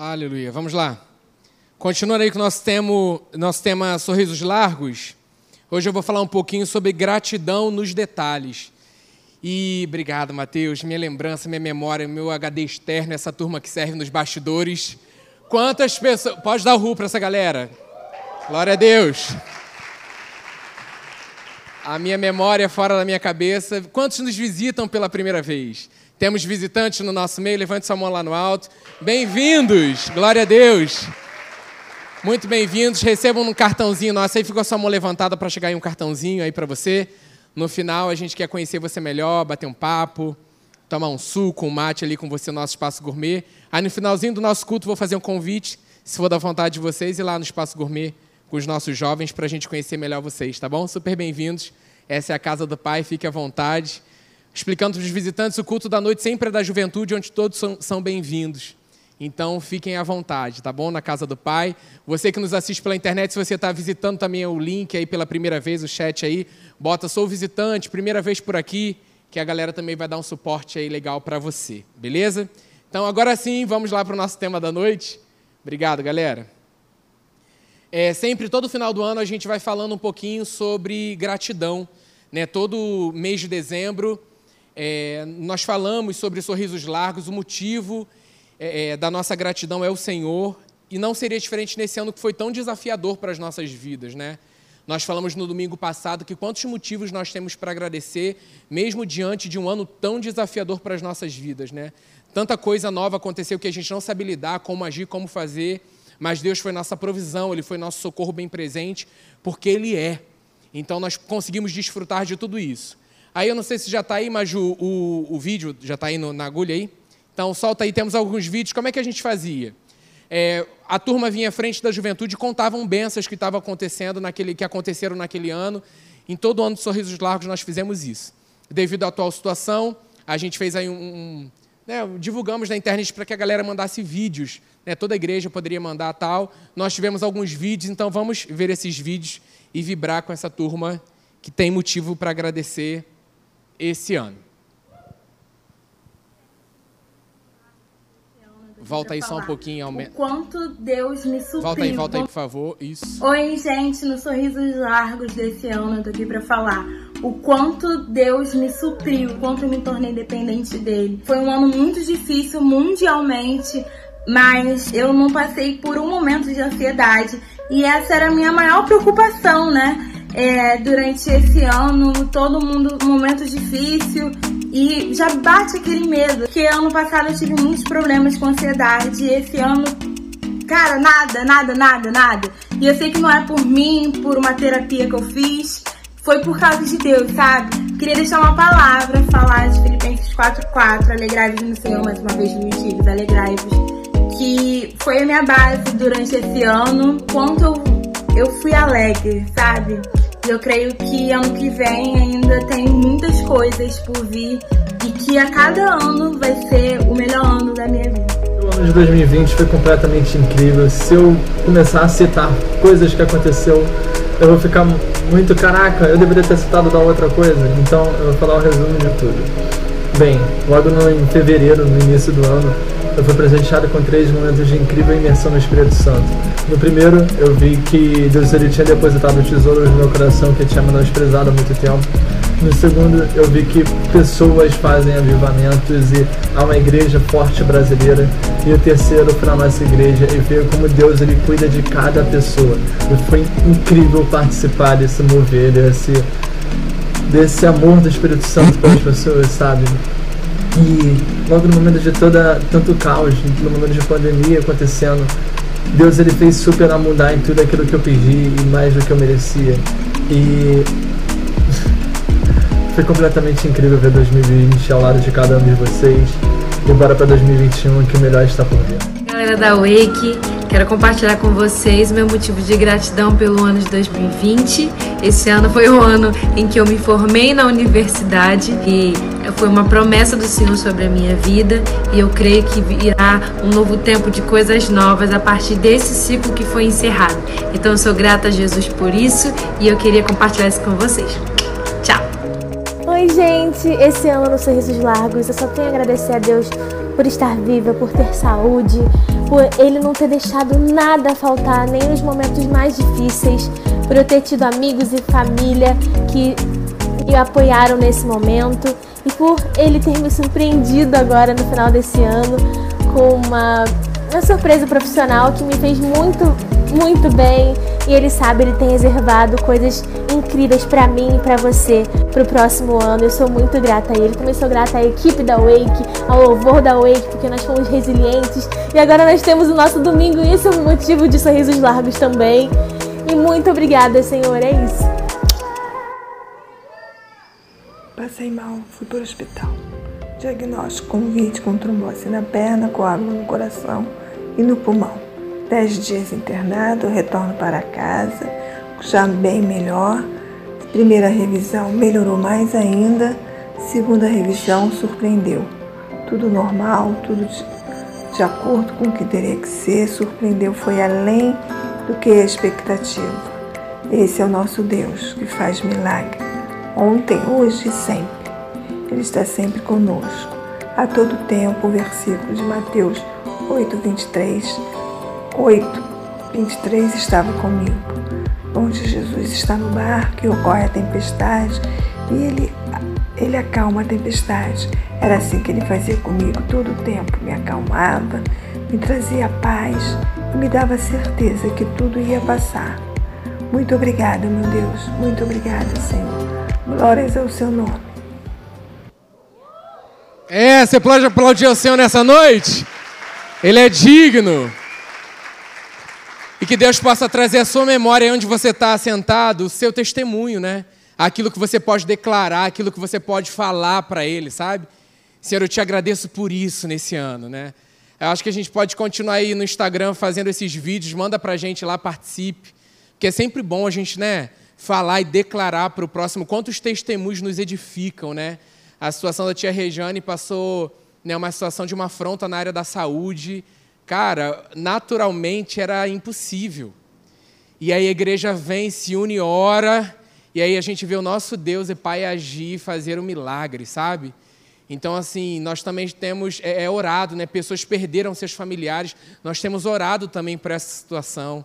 Aleluia. Vamos lá. Continuando aí com o nosso tema, nosso tema Sorrisos Largos. Hoje eu vou falar um pouquinho sobre gratidão nos detalhes. E obrigado, Mateus. Minha lembrança, minha memória, meu HD externo, essa turma que serve nos bastidores. Quantas pessoas. Pode dar o ru para essa galera. Glória a Deus. A minha memória é fora da minha cabeça. Quantos nos visitam pela primeira vez? Temos visitantes no nosso meio, levante sua mão lá no alto. Bem-vindos, glória a Deus. Muito bem-vindos, recebam um cartãozinho nosso. Aí ficou sua mão levantada para chegar aí um cartãozinho aí para você. No final, a gente quer conhecer você melhor, bater um papo, tomar um suco, um mate ali com você no nosso Espaço Gourmet. Aí no finalzinho do nosso culto, vou fazer um convite, se for da vontade de vocês, ir lá no Espaço Gourmet com os nossos jovens para a gente conhecer melhor vocês, tá bom? Super bem-vindos. Essa é a casa do Pai, fique à vontade explicando para os visitantes, o culto da noite sempre é da juventude, onde todos são, são bem-vindos. Então, fiquem à vontade, tá bom? Na casa do Pai. Você que nos assiste pela internet, se você está visitando também o link aí pela primeira vez, o chat aí, bota sou visitante, primeira vez por aqui, que a galera também vai dar um suporte aí legal para você, beleza? Então, agora sim, vamos lá para o nosso tema da noite. Obrigado, galera. É, sempre, todo final do ano, a gente vai falando um pouquinho sobre gratidão. Né? Todo mês de dezembro, é, nós falamos sobre sorrisos largos, o motivo é, é, da nossa gratidão é o Senhor, e não seria diferente nesse ano que foi tão desafiador para as nossas vidas, né? Nós falamos no domingo passado que quantos motivos nós temos para agradecer, mesmo diante de um ano tão desafiador para as nossas vidas, né? Tanta coisa nova aconteceu que a gente não sabe lidar, como agir, como fazer, mas Deus foi nossa provisão, Ele foi nosso socorro bem presente, porque Ele é. Então nós conseguimos desfrutar de tudo isso. Aí eu não sei se já está aí, mas o, o, o vídeo já está aí no, na agulha aí. Então solta aí, temos alguns vídeos. Como é que a gente fazia? É, a turma vinha à frente da juventude e contavam bênçãos que estavam acontecendo naquele, que aconteceram naquele ano. Em todo o ano de Sorrisos Largos nós fizemos isso. Devido à atual situação, a gente fez aí um, um né, divulgamos na internet para que a galera mandasse vídeos. Né, toda igreja poderia mandar tal. Nós tivemos alguns vídeos, então vamos ver esses vídeos e vibrar com essa turma que tem motivo para agradecer esse ano. Volta aí só um pouquinho. Aumenta. O quanto Deus me supriu. Volta aí, volta aí, por favor. Isso. Oi, gente, no Sorrisos Largos desse ano, eu tô aqui pra falar o quanto Deus me supriu, o quanto eu me tornei dependente dele. Foi um ano muito difícil mundialmente, mas eu não passei por um momento de ansiedade. E essa era a minha maior preocupação, né? É, durante esse ano, todo mundo, momento difícil, e já bate aquele medo. Que ano passado eu tive muitos problemas com ansiedade, e esse ano, cara, nada, nada, nada, nada. E eu sei que não é por mim, por uma terapia que eu fiz, foi por causa de Deus, sabe? Queria deixar uma palavra, falar de Filipenses 4.4, alegrai-vos no Senhor, mais uma vez, meus filhos, alegrai-vos. Que foi a minha base durante esse ano, quanto eu, eu fui alegre, sabe? Eu creio que ano que vem ainda tem muitas coisas por vir e que a cada ano vai ser o melhor ano da minha vida. O ano de 2020 foi completamente incrível. Se eu começar a citar coisas que aconteceu, eu vou ficar muito caraca, eu deveria ter citado da outra coisa. Então eu vou falar o resumo de tudo. Bem, logo no, em fevereiro, no início do ano, eu fui presenteado com três momentos de incrível imersão no Espírito Santo. No primeiro, eu vi que Deus ele tinha depositado tesouros no meu coração que tinha menosprezado há muito tempo. No segundo, eu vi que pessoas fazem avivamentos e há uma igreja forte brasileira. E o terceiro, para nossa igreja, e ver como Deus ele cuida de cada pessoa. E foi incrível participar desse mover, desse, desse amor do Espírito Santo pelas pessoas, sabe? E logo no momento de toda tanto caos, no momento de pandemia acontecendo, Deus ele fez super mudar em tudo aquilo que eu pedi e mais do que eu merecia. E foi completamente incrível ver 2020 ao lado de cada um de vocês. E bora para 2021 que o melhor está por vir. Galera da Wake, quero compartilhar com vocês meu motivo de gratidão pelo ano de 2020. Esse ano foi o ano em que eu me formei na universidade e foi uma promessa do Senhor sobre a minha vida e eu creio que virá um novo tempo de coisas novas a partir desse ciclo que foi encerrado. Então eu sou grata a Jesus por isso e eu queria compartilhar isso com vocês. Tchau! Oi, gente! Esse ano no Sorrisos Largos eu só tenho a agradecer a Deus por estar viva, por ter saúde, por Ele não ter deixado nada faltar, nem nos momentos mais difíceis, por eu ter tido amigos e família que me apoiaram nesse momento e por Ele ter me surpreendido agora no final desse ano com uma, uma surpresa profissional que me fez muito, muito bem e Ele sabe, Ele tem reservado coisas incríveis para mim e para você para o próximo ano. Eu sou muito grata a Ele. Também sou grata à equipe da Wake, ao louvor da Wake, porque nós fomos resilientes. E agora nós temos o nosso domingo e esse é um motivo de sorrisos largos também. E muito obrigada, Senhor. É isso. Passei mal, fui para o hospital. Diagnóstico convite com trombose na perna, coágulo no coração e no pulmão. Dez dias internado, retorno para casa, já bem melhor. Primeira revisão melhorou mais ainda. Segunda revisão surpreendeu. Tudo normal, tudo de, acordo com o que teria que ser. Surpreendeu, foi além do que a expectativa. Esse é o nosso Deus que faz milagre. Ontem, hoje e sempre. Ele está sempre conosco. A todo tempo, o versículo de Mateus 8, 23 8, 23 estava comigo, onde Jesus está no barco e ocorre a tempestade e ele, ele acalma a tempestade. Era assim que ele fazia comigo todo o tempo, me acalmava, me trazia paz e me dava certeza que tudo ia passar. Muito obrigada, meu Deus, muito obrigada, Senhor. Glórias ao seu nome. É, você pode aplaudir o Senhor nessa noite? Ele é digno. Que Deus possa trazer à sua memória onde você está sentado, o seu testemunho, né? Aquilo que você pode declarar, aquilo que você pode falar para Ele, sabe? Senhor, eu te agradeço por isso nesse ano, né? Eu acho que a gente pode continuar aí no Instagram fazendo esses vídeos, manda para a gente lá, participe. Porque é sempre bom a gente, né, falar e declarar para o próximo quantos testemunhos nos edificam, né? A situação da tia Rejane passou né, uma situação de uma afronta na área da saúde, Cara, naturalmente era impossível. E aí a igreja vem, se une e ora, e aí a gente vê o nosso Deus e Pai agir, fazer um milagre, sabe? Então, assim, nós também temos é, é orado, né? Pessoas perderam seus familiares, nós temos orado também por essa situação.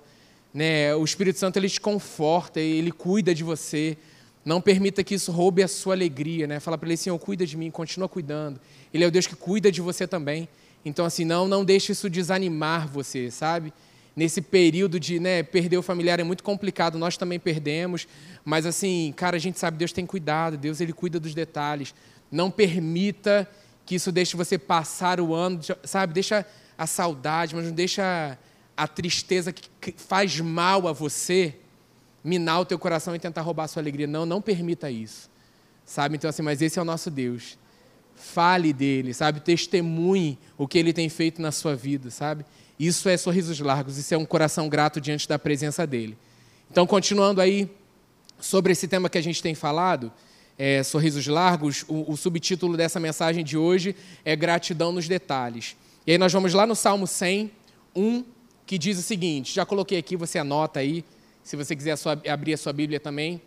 Né? O Espírito Santo ele te conforta, ele cuida de você. Não permita que isso roube a sua alegria, né? Fala para ele, Senhor, cuida de mim, continua cuidando. Ele é o Deus que cuida de você também. Então, assim, não, não deixe isso desanimar você, sabe? Nesse período de né, perder o familiar é muito complicado, nós também perdemos, mas assim, cara, a gente sabe, Deus tem cuidado, Deus ele cuida dos detalhes. Não permita que isso deixe você passar o ano, sabe? Deixa a saudade, mas não deixa a tristeza que faz mal a você minar o teu coração e tentar roubar a sua alegria. Não, não permita isso. Sabe? Então assim, mas esse é o nosso Deus fale dele, sabe? Testemunhe o que ele tem feito na sua vida, sabe? Isso é sorrisos largos, isso é um coração grato diante da presença dele. Então, continuando aí sobre esse tema que a gente tem falado, é, sorrisos largos, o, o, subtítulo dessa mensagem de hoje é gratidão nos detalhes. E aí nós vamos lá no Salmo 100, 1, que diz o seguinte, já coloquei aqui, você anota aí, se você quiser abrir a sua Bíblia também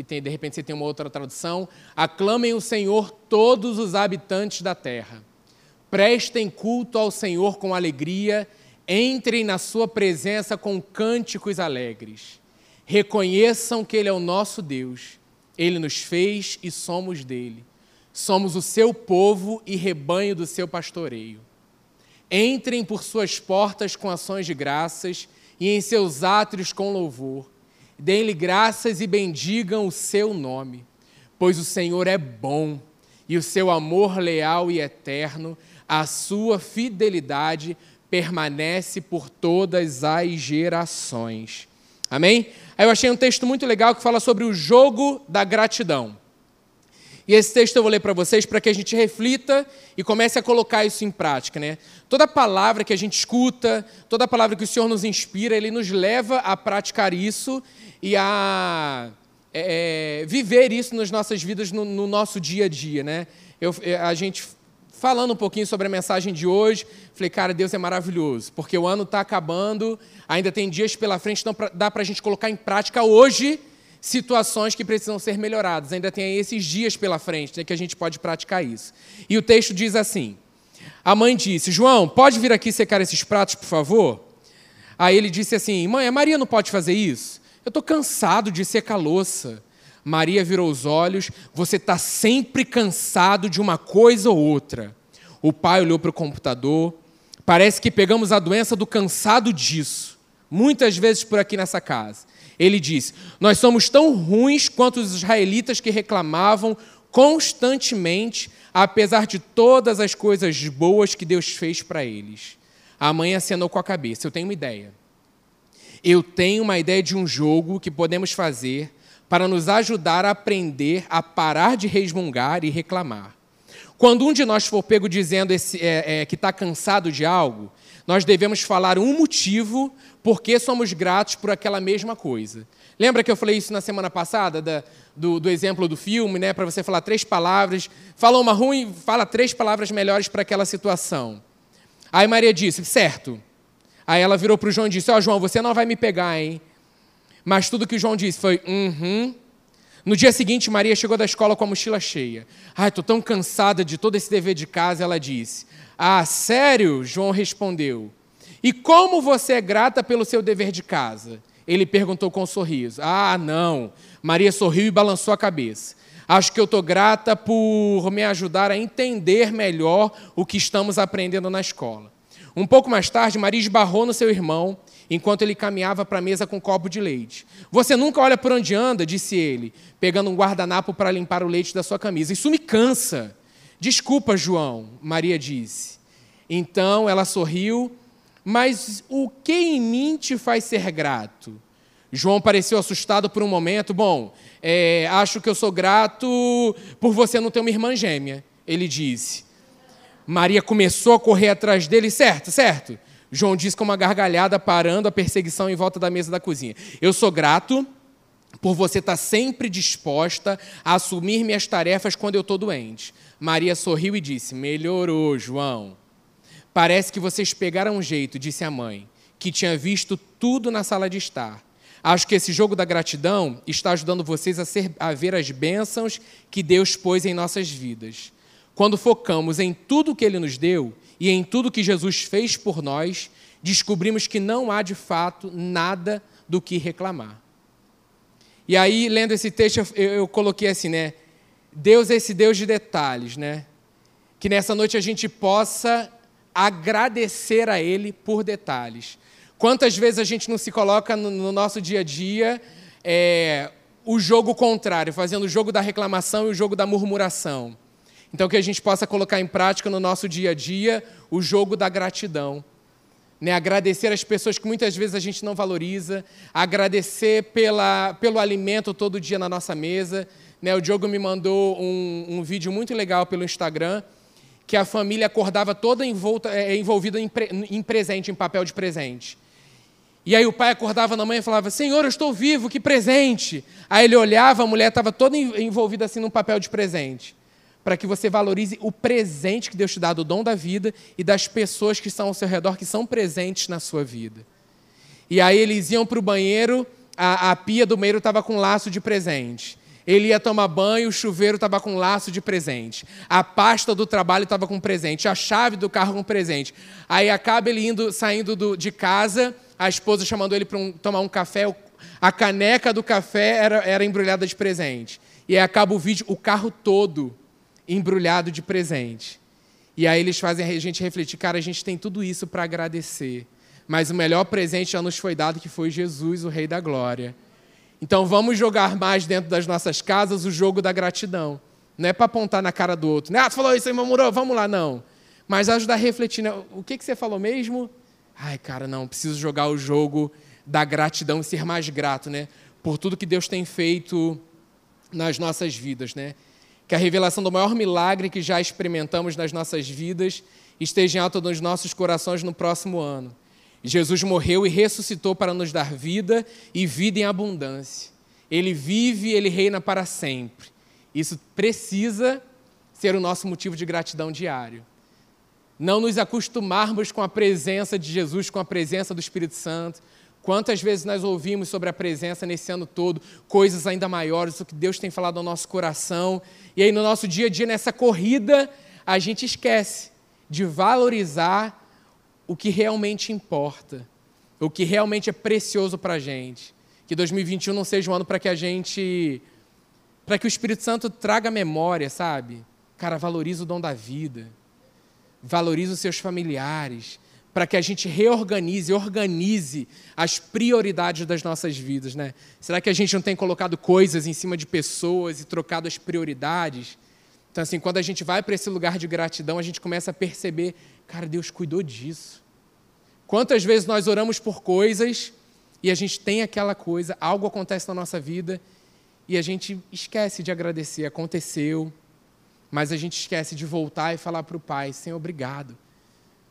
que tem, de repente você tem uma outra tradução. Aclamem o Senhor todos os habitantes da terra. Prestem culto ao Senhor com alegria, entrem na sua presença com cânticos alegres. Reconheçam que Ele é o nosso Deus. Ele nos fez e somos dele. Somos o seu povo e rebanho do seu pastoreio. Entrem por suas portas com ações de graças e em seus átrios com louvor Deem-lhe graças e bendigam o seu nome, pois o Senhor é bom e o seu amor leal e eterno, a sua fidelidade permanece por todas as gerações. Amém? Aí eu achei um texto muito legal que fala sobre o jogo da gratidão. E esse texto eu vou ler para vocês para que a gente reflita e comece a colocar isso em prática. Né? Toda palavra que a gente escuta, toda palavra que o Senhor nos inspira, Ele nos leva a praticar isso e a é, é, viver isso nas nossas vidas, no, no, nosso dia a dia. Né? Eu, é, a gente falando um pouquinho sobre a mensagem de hoje, falei, cara, Deus é maravilhoso, porque o ano está acabando, ainda tem dias pela frente, então dá para a gente colocar em prática hoje situações que precisam ser melhoradas. Ainda tem esses dias pela frente né, que a gente pode praticar isso. E o texto diz assim: A mãe disse: João, pode vir aqui secar esses pratos, por favor? Aí ele disse assim: Mãe, a Maria não pode fazer isso? Eu estou cansado de secar louça. Maria virou os olhos: Você está sempre cansado de uma coisa ou outra. O pai olhou para o computador. Parece que pegamos a doença do cansado disso. Muitas vezes por aqui nessa casa. Ele disse: Nós somos tão ruins quanto os israelitas que reclamavam constantemente, apesar de todas as coisas boas que Deus fez para eles. A mãe acenou com a cabeça. Eu tenho uma ideia. Eu tenho uma ideia de um jogo que podemos fazer para nos ajudar a aprender a parar de resmungar e reclamar. Quando um de nós for pego dizendo esse, é, é, que está cansado de algo, nós devemos falar um motivo por que somos gratos por aquela mesma coisa. Lembra que eu falei isso na semana passada, da, do, do, exemplo do filme, né? Para você falar três palavras. Fala uma ruim, fala três palavras melhores para aquela situação. Aí Maria disse, certo. Aí ela virou para o João e disse: Ó, oh, João, você não vai me pegar, hein? Mas tudo que o João disse foi: uhum. No dia seguinte, Maria chegou da escola com a mochila cheia. Ai, estou tão cansada de todo esse dever de casa, ela disse. Ah, sério? João respondeu. E como você é grata pelo seu dever de casa? Ele perguntou com um sorriso. Ah, não. Maria sorriu e balançou a cabeça. Acho que eu estou grata por me ajudar a entender melhor o que estamos aprendendo na escola. Um pouco mais tarde, Maria esbarrou no seu irmão enquanto ele caminhava para a mesa com um copo de leite. Você nunca olha por onde anda, disse ele, pegando um guardanapo para limpar o leite da sua camisa. Isso me cansa. Desculpa, João, Maria disse. Então ela sorriu, mas o que em mim te faz ser grato? João pareceu assustado por um momento. Bom, é, acho que eu sou grato por você não ter uma irmã gêmea, ele disse. Maria começou a correr atrás dele, certo, certo. João disse com uma gargalhada, parando a perseguição em volta da mesa da cozinha. Eu sou grato por você estar sempre disposta a assumir minhas tarefas quando eu estou doente. Maria sorriu e disse: Melhorou, João. Parece que vocês pegaram um jeito, disse a mãe, que tinha visto tudo na sala de estar. Acho que esse jogo da gratidão está ajudando vocês a, ser, a ver as bênçãos que Deus pôs em nossas vidas. Quando focamos em tudo que Ele nos deu e em tudo que Jesus fez por nós, descobrimos que não há de fato nada do que reclamar. E aí, lendo esse texto, eu, eu coloquei assim, né? Deus é esse Deus de detalhes, né? Que nessa noite a gente possa agradecer a Ele por detalhes. Quantas vezes a gente não se coloca no, no nosso dia a dia é, o jogo contrário, fazendo o jogo da reclamação e o jogo da murmuração. Então, que a gente possa colocar em prática no nosso dia a dia o jogo da gratidão. Né? Agradecer as pessoas que muitas vezes a gente não valoriza, agradecer pela, pelo alimento todo dia na nossa mesa. Né? O Diogo me mandou um, um vídeo muito legal pelo Instagram, que a família acordava toda envolta, é, envolvida em, pre, em presente, em papel de presente. E aí o pai acordava na manhã e falava: Senhor, eu estou vivo, que presente. Aí ele olhava, a mulher estava toda envolvida assim num papel de presente para que você valorize o presente que Deus te dá do dom da vida e das pessoas que estão ao seu redor, que são presentes na sua vida. E aí eles iam para o banheiro, a, a, pia do banheiro estava com laço de presente. Ele ia tomar banho, o chuveiro estava com laço de presente. A pasta do trabalho estava com presente. A chave do carro com presente. Aí acaba ele indo, saindo do, de casa, a esposa chamando ele para um, tomar um café. A caneca do café era, era embrulhada de presente. E aí acaba o vídeo, o carro todo embrulhado de presente. E aí eles fazem a gente refletir, cara, a gente tem tudo isso para agradecer. Mas o melhor presente já nos foi dado, que foi Jesus, o Rei da Glória. Então vamos jogar mais dentro das nossas casas o jogo da gratidão. Não é para apontar na cara do outro. Né? Ah, tu falou isso aí, murmurou, vamos lá, não. Mas ajudar a refletir. Né? O que, que você falou mesmo? Ai, cara, não, preciso jogar o jogo da gratidão e ser mais grato, né? Por tudo que Deus tem feito nas nossas vidas, né? Que a revelação do maior milagre que já experimentamos nas nossas vidas esteja em alta nos nossos corações no próximo ano. Jesus morreu e ressuscitou para nos dar vida e vida em abundância. Ele vive, ele reina para sempre. Isso precisa ser o nosso motivo de gratidão diário. Não nos acostumarmos com a presença de Jesus, com a presença do Espírito Santo, Quantas vezes nós ouvimos sobre a presença nesse ano todo, coisas ainda maiores, o que Deus tem falado ao nosso coração, e aí no nosso dia a dia, nessa corrida, a gente esquece de valorizar o que realmente importa, o que realmente é precioso para a gente. Que 2021 não seja um ano para que a gente. para que o Espírito Santo traga memória, sabe? Cara, valoriza o dom da vida, valoriza os seus familiares, para que a gente reorganize, organize as prioridades das nossas vidas, né? Será que a gente não tem colocado coisas em cima de pessoas e trocado as prioridades? Então, assim, quando a gente vai para esse lugar de gratidão, a gente começa a perceber, cara, Deus cuidou disso. Quantas vezes nós oramos por coisas e a gente tem aquela coisa, algo acontece na nossa vida e a gente esquece de agradecer, aconteceu, mas a gente esquece de voltar e falar para o Pai, Senhor, obrigado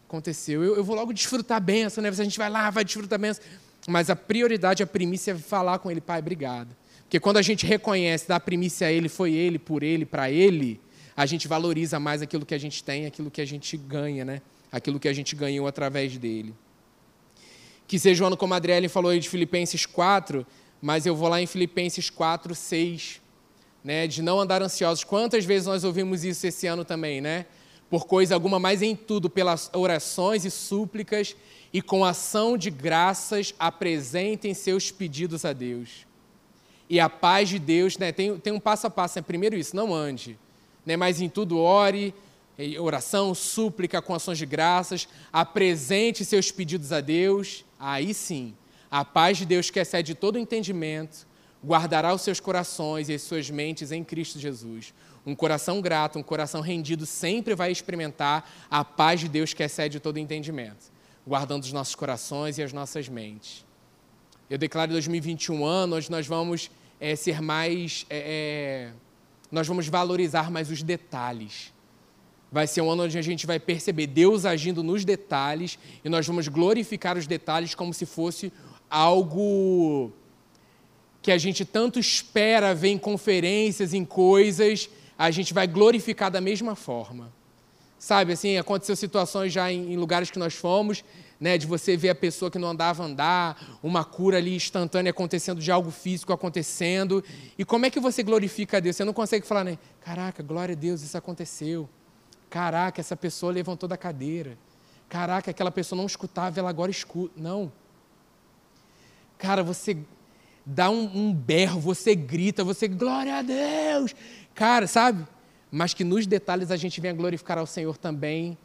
aconteceu. Eu, eu vou logo desfrutar a benção, né? A gente vai lá, vai desfrutar a benção. Mas a prioridade, a primícia é falar com ele, Pai, obrigado. Porque quando a gente reconhece, dá a primícia a ele, foi ele, por ele, para ele, a gente valoriza mais aquilo que a gente tem, aquilo que a gente ganha, né? Aquilo que a gente ganhou através dele. Que seja o ano como a Adriele falou aí de Filipenses 4, mas eu vou lá em Filipenses 4, 6, né? De não andar ansiosos. Quantas vezes nós ouvimos isso esse ano também, né? Por coisa alguma, mas em tudo, pelas orações e súplicas e com ação de graças, apresentem seus pedidos a Deus. E a paz de Deus, né, tem, tem um passo a passo, né, primeiro isso, não ande, né, mas em tudo ore, oração, súplica, com ações de graças, apresente seus pedidos a Deus, aí sim, a paz de Deus que excede todo entendimento, guardará os seus corações e as suas mentes em Cristo Jesus. Um coração grato, um coração rendido sempre vai experimentar a paz de Deus que excede todo entendimento, guardando os nossos corações e as nossas mentes. Eu declaro 2021 ano onde nós vamos é, ser mais. É, nós vamos valorizar mais os detalhes. Vai ser um ano onde a gente vai perceber Deus agindo nos detalhes e nós vamos glorificar os detalhes como se fosse algo que a gente tanto espera ver em conferências, em coisas, a gente vai glorificar da mesma forma. Sabe, assim, aconteceu situações já em, em lugares que nós fomos, né, de você ver a pessoa que não andava andar, uma cura ali instantânea acontecendo, de algo físico acontecendo. E como é que você glorifica a Deus? Você não consegue falar, né? Caraca, glória a Deus, isso aconteceu. Caraca, essa pessoa levantou da cadeira. Caraca, aquela pessoa não escutava, ela agora escuta. Não. Cara, você dá um, um berro, você grita, você, glória a Deus, cara, sabe? Mas que nos detalhes a gente venha glorificar ao Senhor também,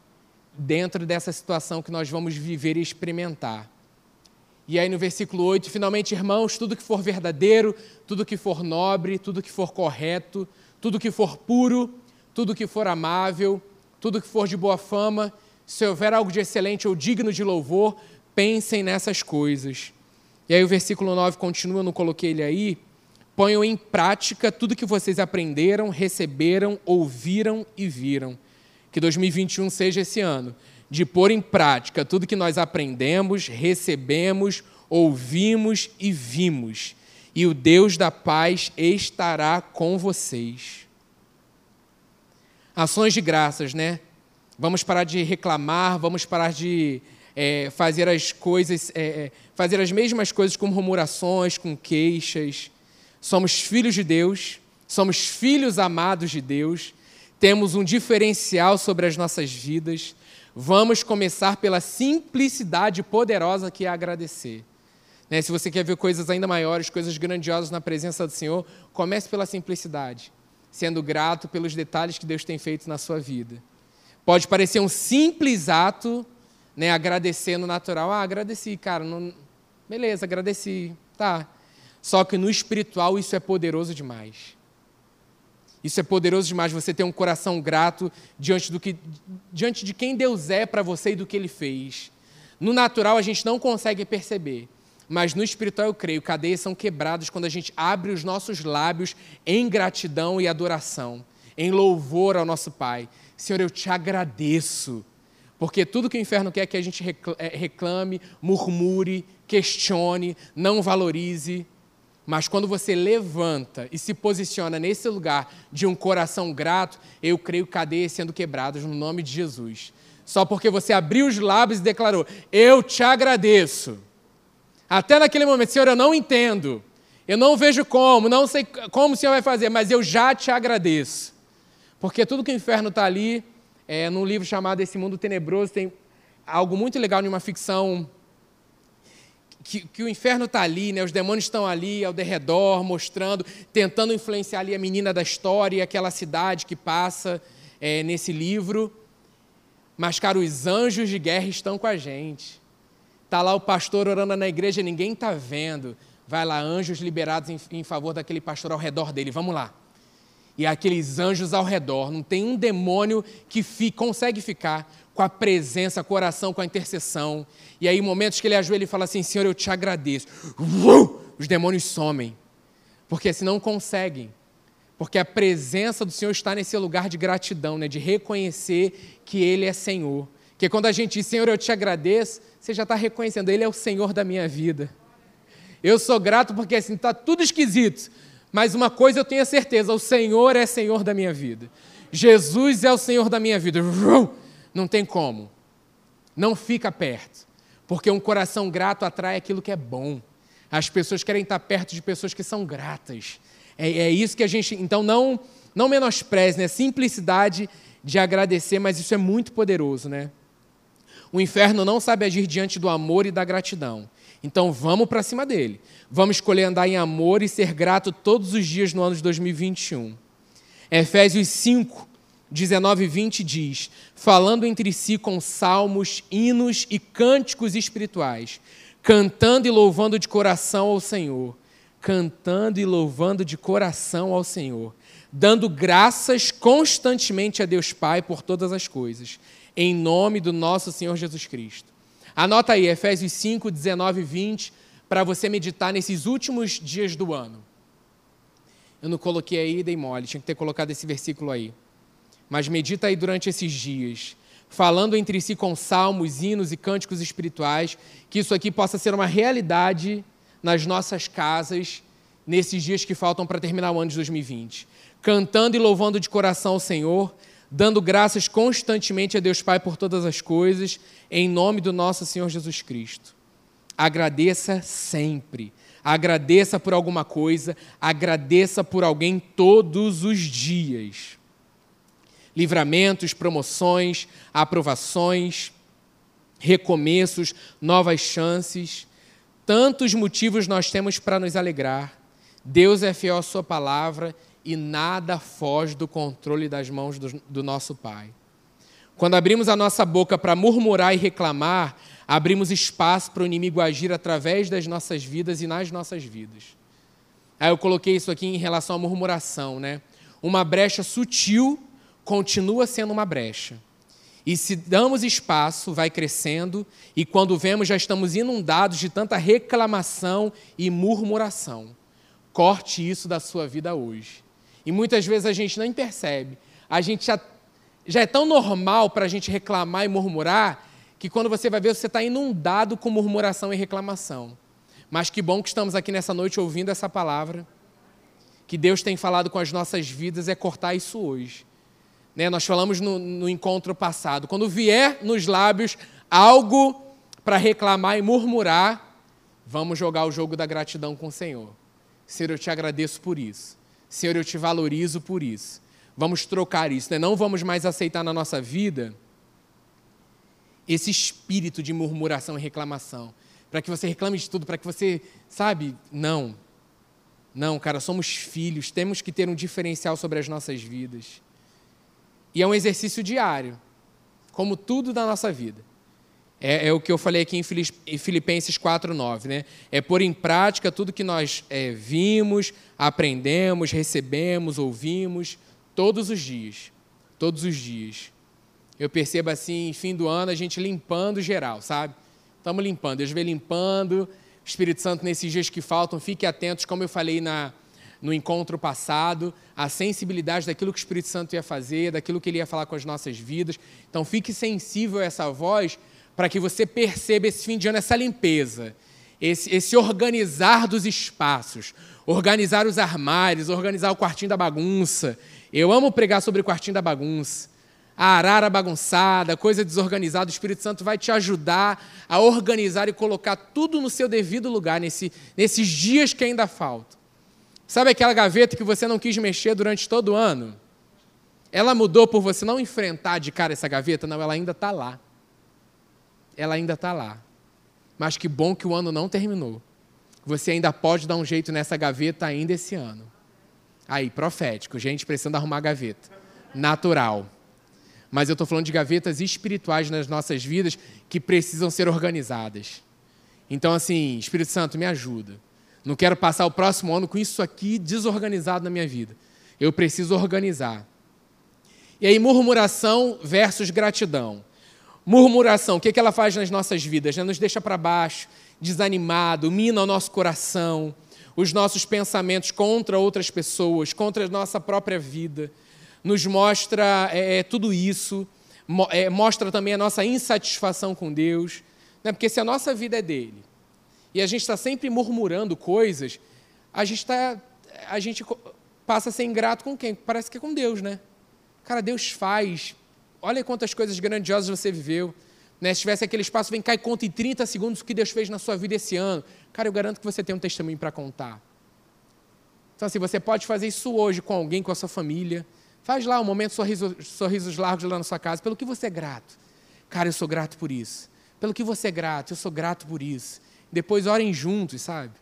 dentro dessa situação que nós vamos viver e experimentar. E aí no versículo 8, finalmente, irmãos, tudo que for verdadeiro, tudo que for nobre, tudo que for correto, tudo que for puro, tudo que for amável, tudo que for de boa fama, se houver algo de excelente ou digno de louvor, pensem nessas coisas. E aí o versículo 9 continua, eu não coloquei ele aí, Ponham em prática tudo que vocês aprenderam, receberam, ouviram e viram. Que 2021 seja esse ano de pôr em prática tudo que nós aprendemos, recebemos, ouvimos e vimos. E o Deus da paz estará com vocês. Ações de graças, né? Vamos parar de reclamar, vamos parar de é, fazer as coisas, é, fazer as mesmas coisas com murmurações, com queixas somos filhos de Deus, somos filhos amados de Deus, temos um diferencial sobre as nossas vidas. Vamos começar pela simplicidade poderosa que é agradecer. Né? Se você quer ver coisas ainda maiores, coisas grandiosas na presença do Senhor, comece pela simplicidade, sendo grato pelos detalhes que Deus tem feito na sua vida. Pode parecer um simples ato, né, agradecer no natural. Ah, agradeci, cara. Não... Beleza, agradeci. Tá. Só que no espiritual isso é poderoso demais. Isso é poderoso demais, você ter um coração grato diante, do que, diante de quem Deus é para você e do que Ele fez. No natural a gente não consegue perceber, mas no espiritual eu creio, cadeias são quebradas quando a gente abre os nossos lábios em gratidão e adoração, em louvor ao nosso Pai. Senhor, eu te agradeço, porque tudo que o inferno quer é que a gente é, reclame, murmure, questione, não valorize. Mas quando você levanta e se posiciona nesse lugar de um coração grato, eu creio cadeias sendo quebradas no nome de Jesus. Só porque você abriu os lábios e declarou: Eu te agradeço. Até naquele momento, Senhor, eu não entendo. Eu não vejo como, não sei como o Senhor vai fazer, mas eu já te agradeço. Porque tudo que o inferno está ali é, num livro chamado Esse Mundo Tenebroso, tem algo muito legal em uma ficção que, que, o inferno está ali, né? os demônios estão ali ao derredor, mostrando, tentando influenciar ali a menina da história e aquela cidade que passa é, nesse livro. Mas, cara, os anjos de guerra estão com a gente. Está lá o pastor orando na igreja, ninguém está vendo. Vai lá, anjos liberados em, em favor daquele pastor ao redor dele. Vamos lá e aqueles anjos ao redor. Não tem um demônio que consegue ficar com a presença, com a oração, com a intercessão. E aí, momentos que ele ajoelha e fala assim: Senhor, eu te agradeço. Os demônios somem, porque se não conseguem. Porque a presença do Senhor está nesse lugar de gratidão, né? de reconhecer que Ele é Senhor. Que quando a gente diz, Senhor, eu te agradeço, você já está reconhecendo, Ele é o Senhor da minha vida. Eu sou grato porque assim, está tudo esquisito, mas uma coisa eu tenho certeza: o Senhor é Senhor da minha vida. Jesus é o Senhor da minha vida. Não tem como. Não fica perto. Porque um coração grato atrai aquilo que é bom. As pessoas querem estar perto de pessoas que são gratas. É, é isso que a gente. Então, não, não menospreze, né? Simplicidade de agradecer, mas isso é muito poderoso, né? O inferno não sabe agir diante do amor e da gratidão. Então vamos para cima dele. Vamos escolher andar em amor e ser grato todos os dias no ano de 2021. Efésios 5, 19 e 20 diz: falando entre si com salmos, hinos e cânticos espirituais, cantando e louvando de coração ao Senhor, cantando e louvando de coração ao Senhor, dando graças constantemente a Deus Pai por todas as coisas, em nome do nosso Senhor Jesus Cristo Anota aí, Efésios 5, 19 e 20, para você meditar nesses últimos dias do ano. Eu não coloquei aí, dei mole, tinha que ter colocado esse versículo aí. Mas medita aí durante esses dias, falando entre si com salmos, hinos e cânticos espirituais, que isso aqui possa ser uma realidade nas nossas casas nesses dias que faltam para terminar o ano de 2020. Cantando e louvando de coração ao Senhor, dando graças constantemente a Deus Pai por todas as coisas, em nome do nosso Senhor Jesus Cristo. Agradeça sempre. Agradeça por alguma coisa, agradeça por alguém todos os dias. Livramentos, promoções, aprovações, recomeços, novas chances. Tantos motivos nós temos para nos alegrar. Deus é fiel à Sua palavra e nada foge do controle das mãos do, do nosso Pai. Quando abrimos a nossa boca para murmurar e reclamar, abrimos espaço para o inimigo agir através das nossas vidas e nas nossas vidas. Aí eu coloquei isso aqui em relação à murmuração, né? Uma brecha sutil continua sendo uma brecha. E se damos espaço, vai crescendo, e quando vemos, já estamos inundados de tanta reclamação e murmuração. Corte isso da sua vida hoje. E muitas vezes a gente nem percebe. A gente já, já é tão normal para a gente reclamar e murmurar que quando você vai ver, você está inundado com murmuração e reclamação. Mas que bom que estamos aqui nessa noite ouvindo essa palavra. Que Deus tem falado com as nossas vidas é cortar isso hoje. Né? Nós falamos no, no encontro passado. Quando vier nos lábios algo para reclamar e murmurar, vamos jogar o jogo da gratidão com o Senhor. Senhor, eu te agradeço por isso. Senhor, eu te valorizo por isso. Vamos trocar isso, né? não vamos mais aceitar na nossa vida esse espírito de murmuração e reclamação. Para que você reclame de tudo, para que você, sabe? Não. Não, cara, somos filhos, temos que ter um diferencial sobre as nossas vidas. E é um exercício diário, como tudo da nossa vida. É, é, o que eu falei aqui em Filipenses 4,9. Né? É pôr em prática tudo que nós é, vimos, aprendemos, recebemos, ouvimos, todos os dias. Todos os dias. Eu percebo assim, fim do ano, a gente limpando geral, sabe? Estamos limpando. Deus vem limpando. Espírito Santo, nesses dias que faltam, fique atentos, como eu falei na, no encontro passado, a sensibilidade daquilo que o Espírito Santo ia fazer, daquilo que ele ia falar com as nossas vidas. Então, fique sensível a essa voz para que você perceba esse fim de ano, essa limpeza, esse, esse organizar dos espaços, organizar os armários, organizar o quartinho da bagunça. Eu amo pregar sobre o quartinho da bagunça. A arara bagunçada, coisa desorganizada, o Espírito Santo vai te ajudar a organizar e colocar tudo no seu devido lugar nesse, nesses dias que ainda faltam. Sabe aquela gaveta que você não quis mexer durante todo o ano? Ela mudou por você não enfrentar de cara essa gaveta? Não, ela ainda está lá. Ela ainda está lá. Mas que bom que o ano não terminou. Você ainda pode dar um jeito nessa gaveta ainda esse ano. Aí, profético, gente precisando arrumar gaveta. Natural. Mas eu estou falando de gavetas espirituais nas nossas vidas que precisam ser organizadas. Então, assim, Espírito Santo, me ajuda. Não quero passar o próximo ano com isso aqui desorganizado na minha vida. Eu preciso organizar. E aí, murmuração versus gratidão. Murmuração, o que, ela faz nas nossas vidas? Né? Nos deixa para baixo, desanimado, mina o nosso coração, os nossos pensamentos contra outras pessoas, contra a nossa própria vida. Nos mostra é, é tudo isso, é, mostra também a nossa insatisfação com Deus. Né? Porque se a nossa vida é dele e a gente está sempre murmurando coisas, a gente, tá, a gente passa a ser ingrato com quem? Parece que é com Deus, né? Cara, Deus faz. Olha quantas coisas grandiosas você viveu. Né? Se tivesse aquele espaço, vem cá e conta em 30 segundos o que Deus fez na sua vida esse ano. Cara, eu garanto que você tem um testemunho para contar. Então, assim, você pode fazer isso hoje com alguém, com a sua família. Faz lá um momento sorriso, sorrisos largos lá na sua casa, pelo que você é grato. Cara, eu sou grato por isso. Pelo que você é grato, eu sou grato por isso. Depois orem juntos, sabe?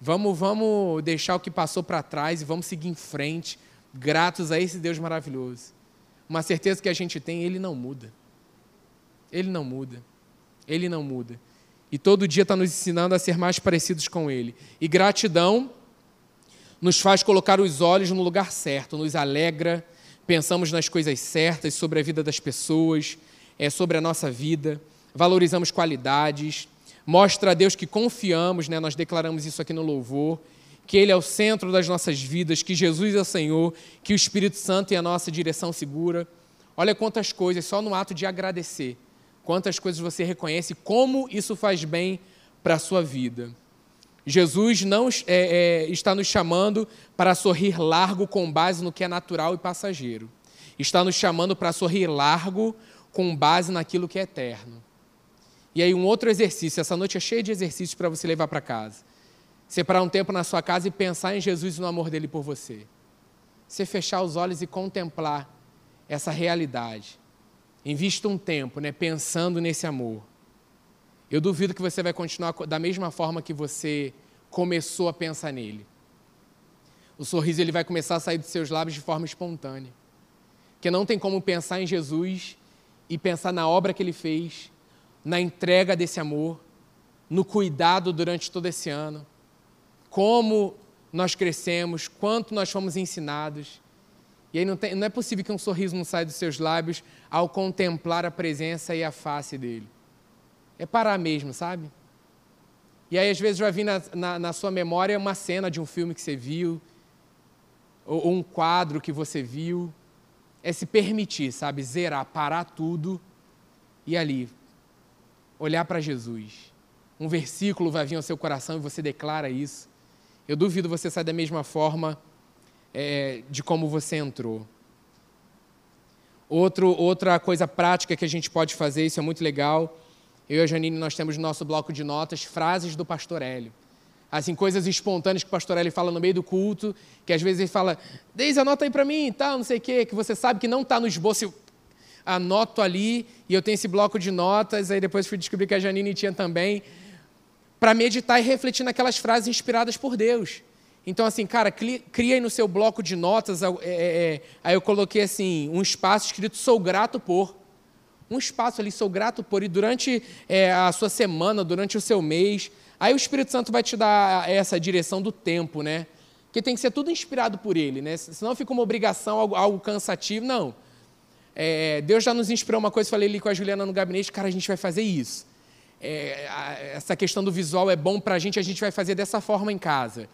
Vamos, vamos deixar o que passou para trás e vamos seguir em frente, gratos a esse Deus maravilhoso. Uma certeza que a gente tem, ele não muda. Ele não muda. Ele não muda. E todo dia está nos ensinando a ser mais parecidos com Ele. E gratidão nos faz colocar os olhos no lugar certo, nos alegra, pensamos nas coisas certas sobre a vida das pessoas, é, sobre a nossa vida, valorizamos qualidades, mostra a Deus que confiamos, né? nós declaramos isso aqui no louvor, que Ele é o centro das nossas vidas, que Jesus é o Senhor, que o Espírito Santo é a nossa direção segura. Olha quantas coisas, só no ato de agradecer, quantas coisas você reconhece, como isso faz bem para a sua vida. Jesus não é, é, está nos chamando para sorrir largo com base no que é natural e passageiro. Está nos chamando para sorrir largo com base naquilo que é eterno. E aí, um outro exercício. Essa noite é cheia de exercícios para você levar para casa. Separar um tempo na sua casa e pensar em Jesus e no amor dele por você. Você fechar os olhos e contemplar essa realidade. Invista um tempo né, pensando nesse amor. Eu duvido que você vai continuar da mesma forma que você começou a pensar nele. O sorriso ele vai começar a sair dos seus lábios de forma espontânea. Porque não tem como pensar em Jesus e pensar na obra que ele fez, na entrega desse amor, no cuidado durante todo esse ano, como nós crescemos, quanto nós fomos ensinados. E aí não, tem, não é possível que um sorriso não saia dos seus lábios ao contemplar a presença e a face dele. É parar mesmo, sabe? E aí, às vezes, vai vir na, na, na sua memória uma cena de um filme que você viu, ou, ou um quadro que você viu. É se permitir, sabe? Zerar, parar tudo e ali, olhar para Jesus. Um versículo vai vir ao seu coração e você declara isso. Eu duvido você sair da mesma forma é, de como você entrou. Outro, outra coisa prática que a gente pode fazer, isso é muito legal. Eu e a Janine, nós temos no nosso bloco de notas frases do pastor Hélio. Assim, coisas espontâneas que o pastor Hélio fala no meio do culto, que às vezes ele fala, Deise, anota aí para mim, tal, não sei o quê, que você sabe que não está no esboço, eu anoto ali, e eu tenho esse bloco de notas, aí depois fui descobrir que a Janine tinha também, para meditar e refletir naquelas frases inspiradas por Deus. Então, assim, cara, cria aí no seu bloco de notas, é, é, é, aí eu coloquei assim, um espaço escrito sou grato por. Um espaço ali, sou grato por. E durante é, a sua semana, durante o seu mês, aí o Espírito Santo vai te dar essa direção do tempo, né? Que tem que ser tudo inspirado por ele, né? Senão fica uma obrigação, algo, algo cansativo. Não. É, Deus já nos inspirou uma coisa, falei ali com a Juliana no gabinete, cara, a gente vai fazer isso. É, essa questão do visual é bom para a gente, a gente vai fazer dessa forma em casa.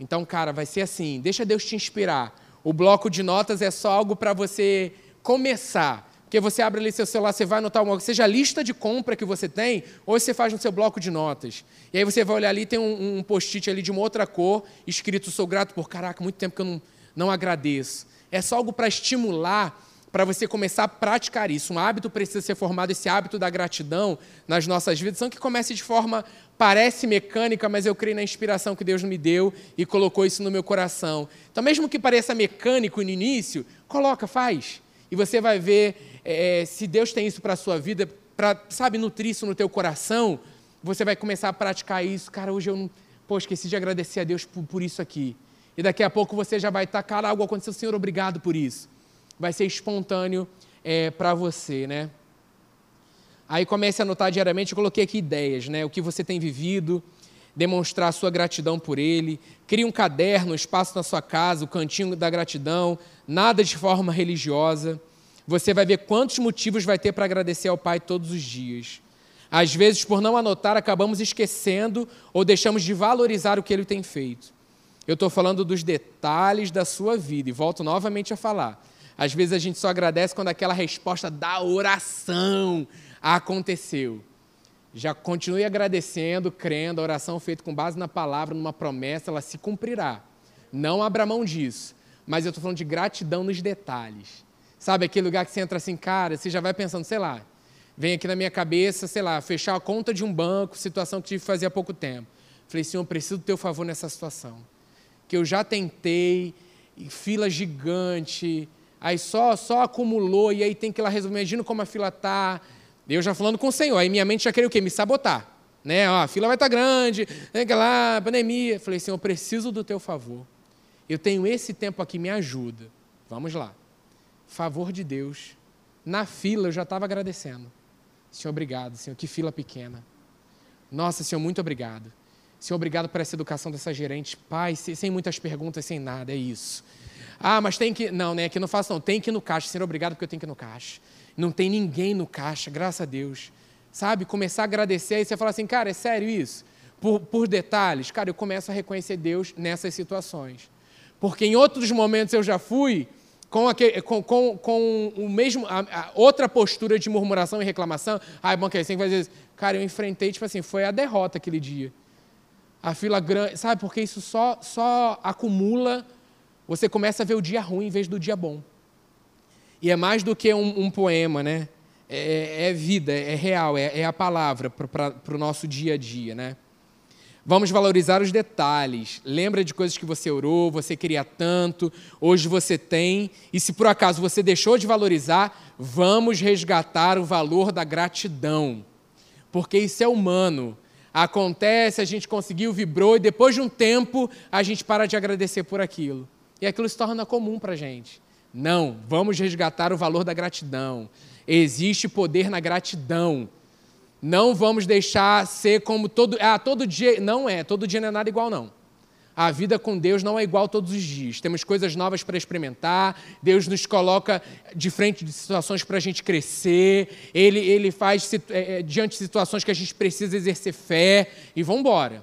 Então, cara, vai ser assim, deixa Deus te inspirar. O bloco de notas é só algo para você começar. Porque você abre ali seu celular, você vai anotar uma coisa, seja a lista de compra que você tem, ou você faz no seu bloco de notas. E aí você vai olhar ali, tem um, um post-it ali de uma outra cor, escrito sou grato por, caraca, muito tempo que eu não, não agradeço. É só algo para estimular, para você começar a praticar isso. Um hábito precisa ser formado, esse hábito da gratidão nas nossas vidas, não que comece de forma, parece mecânica, mas eu creio na inspiração que Deus me deu e colocou isso no meu coração. Então, mesmo que pareça mecânico no início, coloca, faz. E você vai ver é, se Deus tem isso para a sua vida, para, sabe, nutrir isso no teu coração, você vai começar a praticar isso. Cara, hoje eu não, pô, esqueci de agradecer a Deus por, por isso aqui. E daqui a pouco você já vai estar, cara, algo aconteceu, Senhor, obrigado por isso vai ser espontâneo é, para você, né? Aí comece a anotar diariamente, eu coloquei aqui ideias, né? O que você tem vivido, demonstrar sua gratidão por ele. Crie um caderno, um espaço na sua casa, o cantinho da gratidão, nada de forma religiosa. Você vai ver quantos motivos vai ter para agradecer ao Pai todos os dias. Às vezes, por não anotar, acabamos esquecendo ou deixamos de valorizar o que ele tem feito. Eu estou falando dos detalhes da sua vida e volto novamente a falar. Às vezes a gente só agradece quando aquela resposta da oração aconteceu. Já continue agradecendo, crendo, a oração feita com base na palavra, numa promessa, ela se cumprirá. Não abra mão disso. Mas eu estou falando de gratidão nos detalhes. Sabe aquele lugar que você entra assim, cara, você já vai pensando, sei lá, vem aqui na minha cabeça, sei lá, fechar a conta de um banco, situação que tive que fazer há pouco tempo. Falei, Senhor, preciso do teu favor nessa situação. Que eu já tentei, fila gigante, aí só, só acumulou, e aí tem que ir lá resolver. Imagina como a fila está. Eu já falando com o Senhor, aí minha mente já queria o quê? Me sabotar. Né? Ó, a fila vai estar tá grande, né, lá, pandemia. Falei, Senhor, preciso do teu favor. Eu tenho esse tempo aqui, me ajuda. Vamos lá. Favor de Deus. Na fila eu já estava agradecendo. Senhor, obrigado, Senhor, que fila pequena. Nossa, Senhor, muito obrigado. Senhor, obrigado por essa educação dessa gerente. Pai, sem muitas perguntas, sem nada, é isso. Ah, mas tem que. Não, né? Aqui não faço, não. Tem que ir no caixa. Senhor, obrigado porque eu tenho que ir no caixa. Não tem ninguém no caixa, graças a Deus. Sabe? Começar a agradecer. Aí você fala assim, cara, é sério isso? Por, por detalhes. Cara, eu começo a reconhecer Deus nessas situações. Porque em outros momentos eu já fui com, aquele, com, com, com o mesmo, a, a outra postura de murmuração e reclamação. Ah, bom que é assim que fazer isso. Cara, eu enfrentei, tipo assim, foi a derrota aquele dia. A fila grande, sabe? Porque isso só, só acumula você começa a ver o dia ruim em vez do dia bom. E é mais do que um, um poema, né? É, é, é vida, é real, é, é a palavra para o nosso dia a dia, né? Vamos valorizar os detalhes. Lembra de coisas que você orou, você queria tanto, hoje você tem. E se por acaso você deixou de valorizar, vamos resgatar o valor da gratidão. Porque isso é humano. Acontece, a gente conseguiu, vibrou, e depois de um tempo a gente para de agradecer por aquilo e aquilo se torna comum para a gente. Não, vamos resgatar o valor da gratidão. Existe poder na gratidão. Não vamos deixar ser como todo. Ah, todo dia. Não é, todo dia não é nada igual, não. A vida com Deus não é igual todos os dias. Temos coisas novas para experimentar. Deus nos coloca de frente de situações para a gente crescer. Ele, ele faz é, diante de situações que a gente precisa exercer fé. E vamos embora.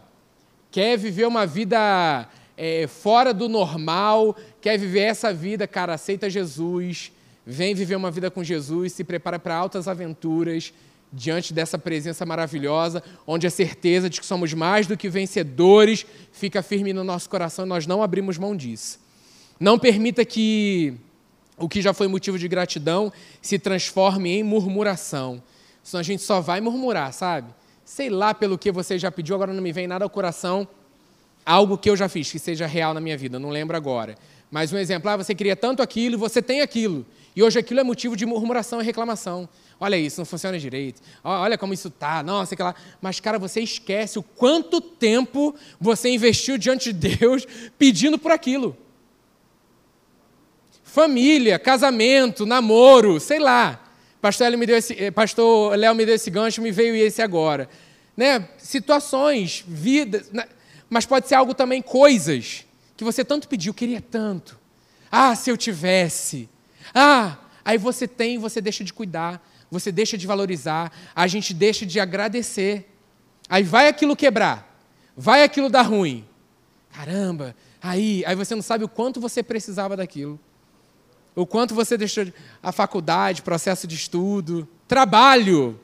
Quer viver uma vida é, fora do normal, quer viver essa vida, cara, aceita Jesus, vem viver uma vida com Jesus, se prepara para altas aventuras diante dessa presença maravilhosa, onde a certeza de que somos mais do que vencedores fica firme no nosso coração e nós não abrimos mão disso. Não permita que o que já foi motivo de gratidão se transforme em murmuração. Senão a gente só vai murmurar, sabe? Sei lá pelo que você já pediu, agora não me vem nada ao coração algo que eu já fiz, que seja real na minha vida, não lembro agora. Mas um exemplo, ah, você queria tanto aquilo você tem aquilo. E hoje aquilo é motivo de murmuração e reclamação. Olha isso, não funciona direito. Olha como isso tá. Nossa, aquela. Mas, cara, você esquece o quanto tempo você investiu diante de Deus pedindo por aquilo. Família, casamento, namoro, sei lá. Pastor Léo me deu esse, eh, Pastor Léo me deu esse gancho, me veio esse agora. Né? Situações, vidas. Mas pode ser algo também, coisas que você tanto pediu, queria tanto. Ah, se eu tivesse. Ah, aí você tem, você deixa de cuidar, você deixa de valorizar, a gente deixa de agradecer. Aí vai aquilo quebrar, vai aquilo dar ruim. Caramba, aí, aí você não sabe o quanto você precisava daquilo. O quanto você deixou a faculdade, processo de estudo, trabalho.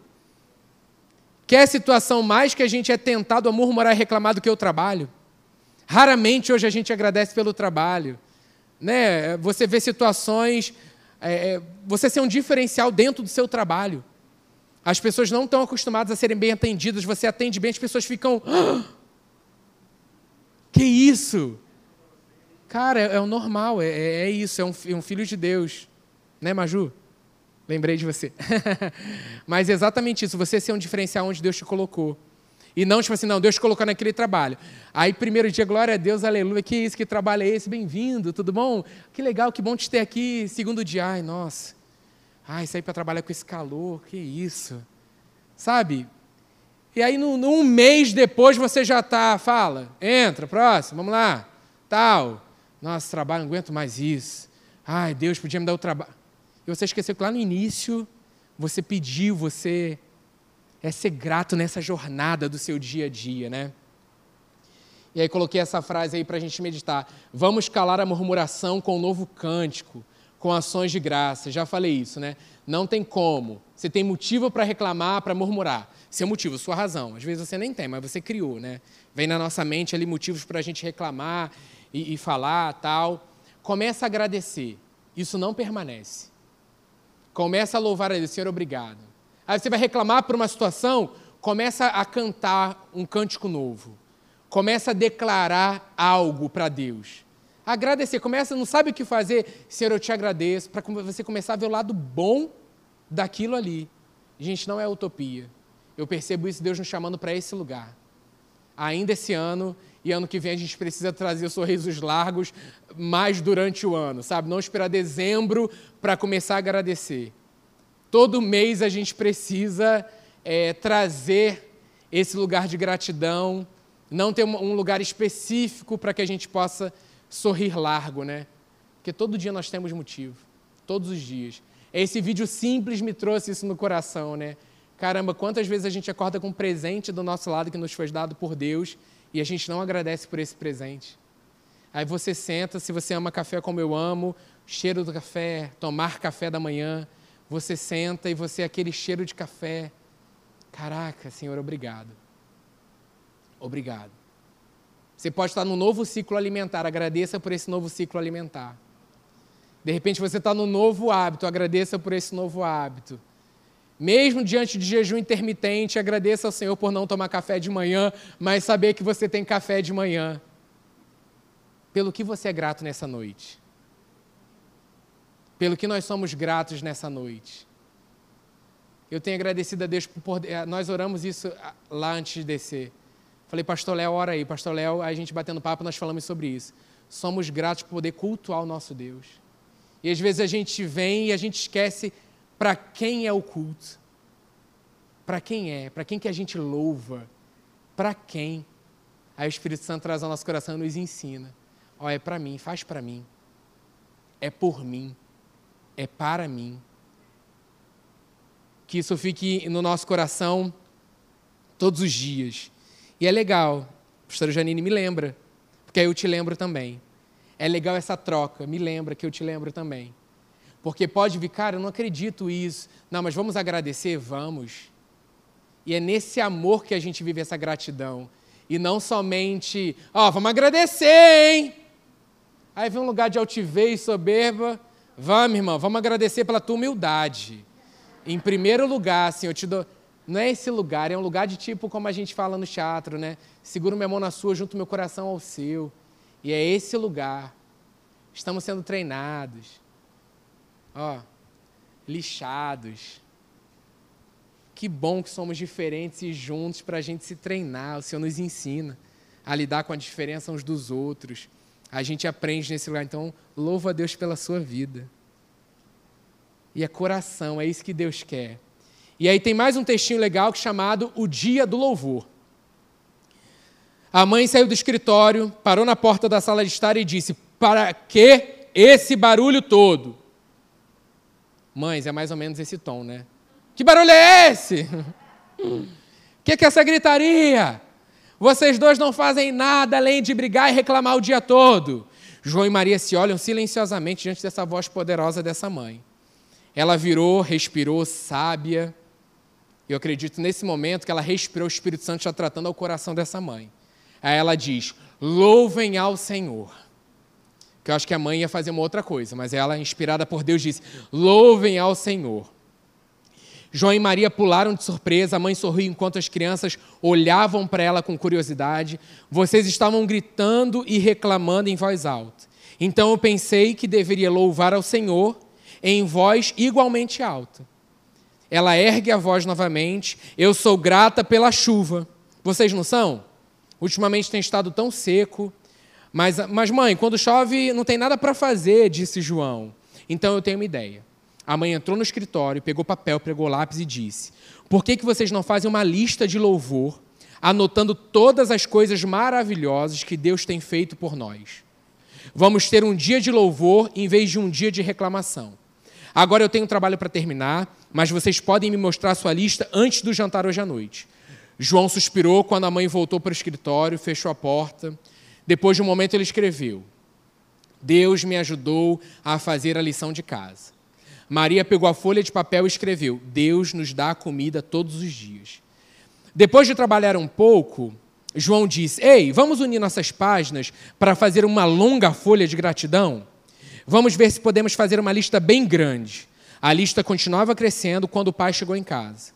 Quer situação mais que a gente é tentado a murmurar e reclamar do que o trabalho? Raramente hoje a gente agradece pelo trabalho. Né? Você vê situações é, é, você ser um diferencial dentro do seu trabalho. As pessoas não estão acostumadas a serem bem atendidas, você atende bem, as pessoas ficam. Ah, que isso? Cara, é, é o normal, é, é, é isso, é um, é um, filho de Deus. Né, Maju? Lembrei de você. Mas é exatamente isso, você ser um diferencial onde Deus te colocou. E não, tipo assim, não, Deus te colocou naquele trabalho. Aí, primeiro dia, glória a Deus, aleluia, que isso, que trabalho é esse? Bem-vindo, tudo bom? Que legal, que bom te ter aqui. Segundo dia, ai, nossa. Ai, sair para trabalhar com esse calor, que isso. Sabe? E aí, num, num mês depois, você já está, fala, entra, próximo, vamos lá, tal. Nossa, trabalho, não aguento mais isso. Ai, Deus podia me dar o trabalho. E você esqueceu que lá no início, você pediu, você é ser grato nessa jornada do seu dia a dia, né? E aí coloquei essa frase aí para a gente meditar. Vamos calar a murmuração com um novo cântico, com ações de graça. Já falei isso, né? Não tem como. Você tem motivo para reclamar, para murmurar. Seu motivo, sua razão. Às vezes você nem tem, mas você criou, né? Vem na nossa mente ali motivos para a gente reclamar e, e falar tal. Começa a agradecer. Isso não permanece. Começa a louvar a Deus. Senhor, obrigado. Aí você vai reclamar por uma situação, começa a cantar um cântico novo. Começa a declarar algo para Deus. Agradecer, começa, não sabe o que fazer, Senhor, eu te agradeço, para você começar a ver o lado bom daquilo ali. Gente, não é utopia. Eu percebo isso, Deus nos chamando para esse lugar. Ainda esse ano e ano que vem a gente precisa trazer sorrisos largos mais durante o ano, sabe? Não esperar dezembro para começar a agradecer. Todo mês a gente precisa é, trazer esse lugar de gratidão, não ter um lugar específico para que a gente possa sorrir largo, né? Porque todo dia nós temos motivo, todos os dias. Esse vídeo simples me trouxe isso no coração, né? Caramba, quantas vezes a gente acorda com um presente do nosso lado que nos foi dado por Deus e a gente não agradece por esse presente. Aí você senta, se você ama café como eu amo, cheiro do café, tomar café da manhã, você senta e você aquele cheiro de café. Caraca, Senhor, obrigado. Obrigado. Você pode estar num novo ciclo alimentar, agradeça por esse novo ciclo alimentar. De repente você está no novo hábito, agradeça por esse novo hábito. Mesmo diante de jejum intermitente, agradeça ao Senhor por não tomar café de manhã, mas saber que você tem café de manhã. Pelo que você é grato nessa noite? pelo que nós somos gratos nessa noite. Eu tenho agradecido a Deus por. Eh, nós oramos isso ah, lá antes de descer. Falei, Pastor Léo, ora aí. Pastor Léo, a gente batendo papo, nós falamos sobre isso. Somos gratos por poder cultuar o nosso Deus. E às vezes a gente vem e a gente esquece para quem é o culto. Para quem é? Para quem que a gente louva? Para quem? Aí o Espírito Santo traz ao nosso coração e nos ensina. Ó, é para mim, faz para mim. É por mim é para mim. Que isso fique no nosso coração todos os dias. E é legal, a pastora Janine me lembra, porque aí eu te lembro também. É legal essa troca, me lembra que eu te lembro também. Porque pode vir, cara, eu não acredito isso. Não, mas vamos agradecer? Vamos. E é nesse amor que a gente vive essa gratidão. E não somente, ó, oh, vamos agradecer, hein? Aí vem um lugar de altivez, soberba, Vamos, irmão, vamos agradecer pela tua humildade. Em primeiro lugar, assim, eu te dou. Não é esse lugar, é um lugar de tipo como a gente fala no teatro, né? Seguro minha mão na sua, junto meu coração ao seu. E é esse lugar. Estamos sendo treinados. Ó, lixados. Que bom que somos diferentes e juntos para a gente se treinar. O Senhor nos ensina a lidar com a diferença uns dos outros a gente aprende nesse lugar. Então, louvo a Deus pela sua vida. E é coração, é isso que Deus quer. E aí tem mais um textinho legal chamado O Dia do Louvor. A mãe saiu do escritório, parou na porta da sala de estar e disse: Para que esse barulho todo? Mães, é mais ou menos esse tom, né? Que barulho é esse? O que, que é essa gritaria? Vocês dois não fazem nada além de brigar e reclamar o dia todo. João e Maria se olham silenciosamente diante dessa voz poderosa dessa mãe. Ela virou, respirou, sábia. Eu acredito nesse momento que ela respirou, o Espírito Santo já tratando ao coração dessa mãe. Aí ela diz: Louvem ao Senhor. Que eu acho que a mãe ia fazer uma outra coisa, mas ela, inspirada por Deus, disse: Louvem ao Senhor. João e Maria pularam de surpresa, a mãe sorriu enquanto as crianças olhavam para ela com curiosidade. Vocês estavam gritando e reclamando em voz alta. Então eu pensei que deveria louvar ao Senhor em voz igualmente alta. Ela ergue a voz novamente. Eu sou grata pela chuva. Vocês não são? Ultimamente tem estado tão seco. Mas, mas mãe, quando chove não tem nada para fazer, disse João. Então eu tenho uma ideia. A mãe entrou no escritório, pegou papel, pegou lápis e disse: Por que, que vocês não fazem uma lista de louvor, anotando todas as coisas maravilhosas que Deus tem feito por nós? Vamos ter um dia de louvor em vez de um dia de reclamação. Agora eu tenho trabalho para terminar, mas vocês podem me mostrar sua lista antes do jantar hoje à noite. João suspirou quando a mãe voltou para o escritório, fechou a porta. Depois de um momento, ele escreveu: Deus me ajudou a fazer a lição de casa. Maria pegou a folha de papel e escreveu: Deus nos dá comida todos os dias. Depois de trabalhar um pouco, João disse: Ei, vamos unir nossas páginas para fazer uma longa folha de gratidão? Vamos ver se podemos fazer uma lista bem grande. A lista continuava crescendo quando o pai chegou em casa.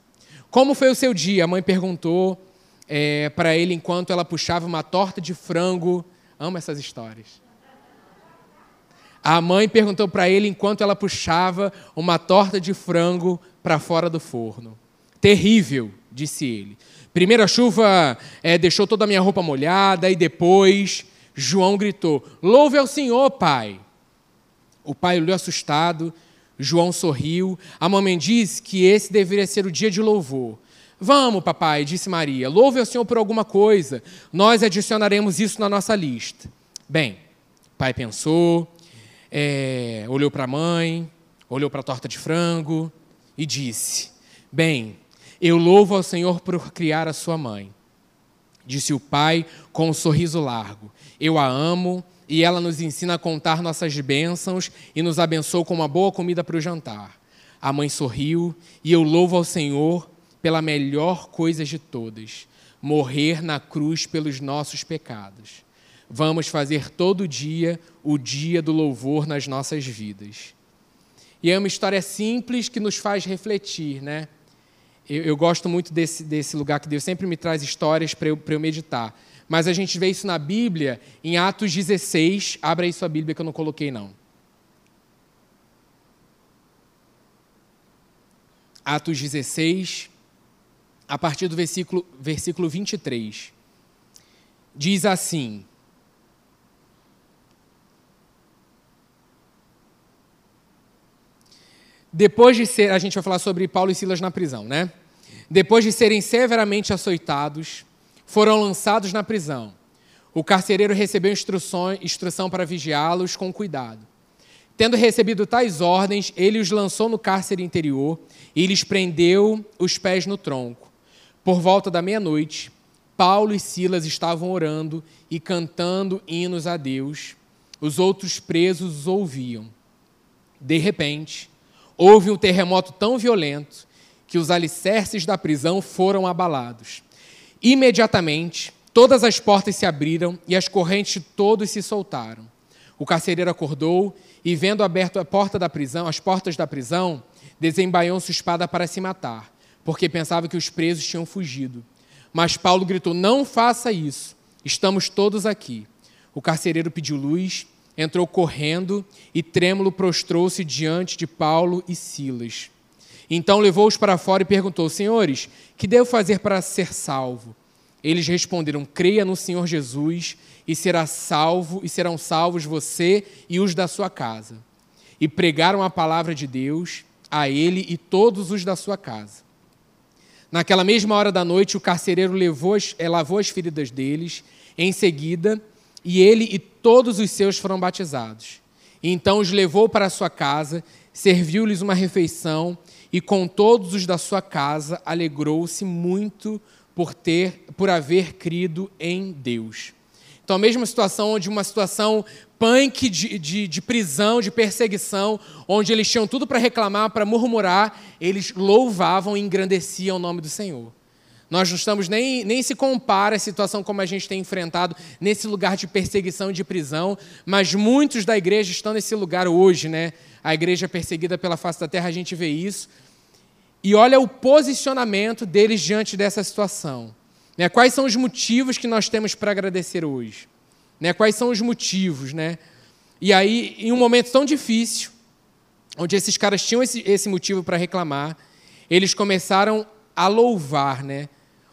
Como foi o seu dia? A mãe perguntou é, para ele enquanto ela puxava uma torta de frango. Amo essas histórias. A mãe perguntou para ele enquanto ela puxava uma torta de frango para fora do forno. Terrível, disse ele. Primeiro a chuva é, deixou toda a minha roupa molhada e depois João gritou: Louve ao Senhor, pai. O pai olhou assustado. João sorriu. A mamãe disse que esse deveria ser o dia de louvor. Vamos, papai, disse Maria. Louve ao Senhor por alguma coisa. Nós adicionaremos isso na nossa lista. Bem, pai pensou, é, olhou para a mãe, olhou para a torta de frango e disse: Bem, eu louvo ao Senhor por criar a sua mãe. Disse o pai com um sorriso largo: Eu a amo e ela nos ensina a contar nossas bênçãos e nos abençoa com uma boa comida para o jantar. A mãe sorriu e eu louvo ao Senhor pela melhor coisa de todas: morrer na cruz pelos nossos pecados. Vamos fazer todo dia o dia do louvor nas nossas vidas. E é uma história simples que nos faz refletir, né? Eu, eu gosto muito desse, desse lugar que Deus sempre me traz histórias para eu, eu meditar. Mas a gente vê isso na Bíblia, em Atos 16. Abra aí sua Bíblia que eu não coloquei, não. Atos 16, a partir do versículo, versículo 23. Diz assim: Depois de ser, a gente vai falar sobre Paulo e Silas na prisão, né? Depois de serem severamente açoitados, foram lançados na prisão. O carcereiro recebeu instrução para vigiá-los com cuidado. Tendo recebido tais ordens, ele os lançou no cárcere interior e lhes prendeu os pés no tronco. Por volta da meia-noite, Paulo e Silas estavam orando e cantando hinos a Deus. Os outros presos os ouviam. De repente, Houve um terremoto tão violento que os alicerces da prisão foram abalados. Imediatamente, todas as portas se abriram e as correntes de todos se soltaram. O carcereiro acordou e, vendo aberto a porta da prisão, as portas da prisão, desembaiou sua espada para se matar, porque pensava que os presos tinham fugido. Mas Paulo gritou: Não faça isso, estamos todos aqui. O carcereiro pediu luz entrou correndo e trêmulo prostrou-se diante de Paulo e Silas. Então levou-os para fora e perguntou: Senhores, que devo fazer para ser salvo? Eles responderam: Creia no Senhor Jesus e será salvo e serão salvos você e os da sua casa. E pregaram a palavra de Deus a ele e todos os da sua casa. Naquela mesma hora da noite, o carcereiro as, eh, lavou as feridas deles. Em seguida, e ele e todos os seus foram batizados. Então os levou para sua casa, serviu-lhes uma refeição e com todos os da sua casa alegrou-se muito por ter por haver crido em Deus. Então, a mesma situação onde uma situação punk de, de, de prisão, de perseguição, onde eles tinham tudo para reclamar, para murmurar, eles louvavam e engrandeciam o nome do Senhor. Nós não estamos nem, nem se compara a situação como a gente tem enfrentado nesse lugar de perseguição e de prisão, mas muitos da igreja estão nesse lugar hoje, né? A igreja perseguida pela face da terra, a gente vê isso. E olha o posicionamento deles diante dessa situação. Né? Quais são os motivos que nós temos para agradecer hoje? Né? Quais são os motivos, né? E aí, em um momento tão difícil, onde esses caras tinham esse, esse motivo para reclamar, eles começaram a louvar, né?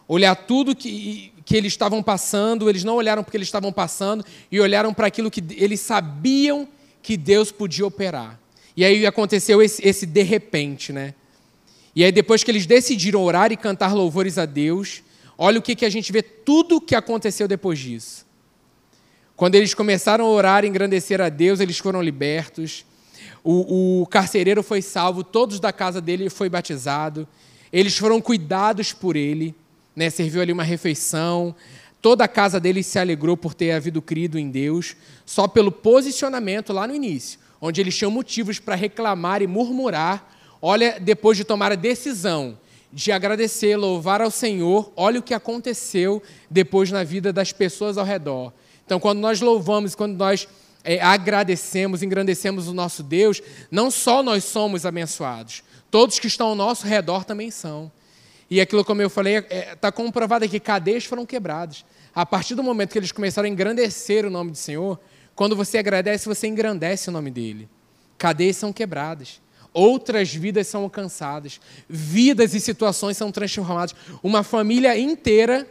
Olhar tudo que, que eles estavam passando, eles não olharam porque eles estavam passando, e olharam para aquilo que eles sabiam que Deus podia operar. E aí aconteceu esse, esse de repente, né? E aí, depois que eles decidiram orar e cantar louvores a Deus, olha o que, que a gente vê, tudo que aconteceu depois disso. Quando eles começaram a orar e engrandecer a Deus, eles foram libertos. O, o carcereiro foi salvo, todos da casa dele foi batizado. Eles foram cuidados por ele, né? serviu ali uma refeição. Toda a casa dele se alegrou por ter havido crido em Deus, só pelo posicionamento lá no início, onde eles tinham motivos para reclamar e murmurar. Olha, depois de tomar a decisão de agradecer, louvar ao Senhor, olha o que aconteceu depois na vida das pessoas ao redor. Então, quando nós louvamos, quando nós é, agradecemos, engrandecemos o nosso Deus, não só nós somos abençoados, todos que estão ao nosso redor também são. E aquilo, como eu falei, está é, tá comprovado que cadeias foram quebradas. A partir do momento que eles começaram a engrandecer o nome do Senhor, quando você agradece, você engrandece o nome dele. Cadeias são quebradas. Outras vidas são alcançadas. Vidas e situações são transformadas. Uma família inteira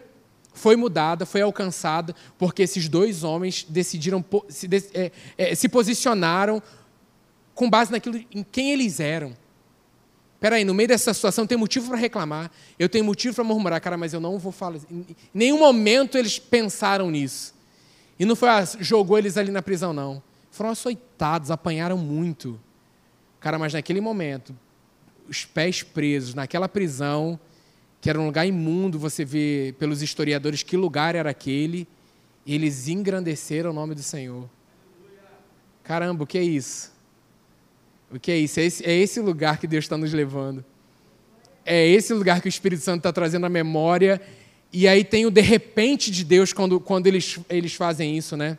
foi mudada, foi alcançada, porque esses dois homens decidiram se, é, é, se posicionaram com base naquilo em quem eles eram. Espera aí, no meio dessa situação tem motivo para reclamar, eu tenho motivo para murmurar, cara, mas eu não vou falar. Em nenhum momento eles pensaram nisso. E não foi, ah, jogou eles ali na prisão, não. Foram açoitados, apanharam muito. Cara, mas naquele momento, os pés presos naquela prisão, que era um lugar imundo, você vê pelos historiadores que lugar era aquele, eles engrandeceram o nome do Senhor. Caramba, o que é isso? O que é isso? É esse, é esse lugar que Deus está nos levando. É esse lugar que o Espírito Santo está trazendo à memória. E aí tem o de repente de Deus quando, quando eles, eles fazem isso, né?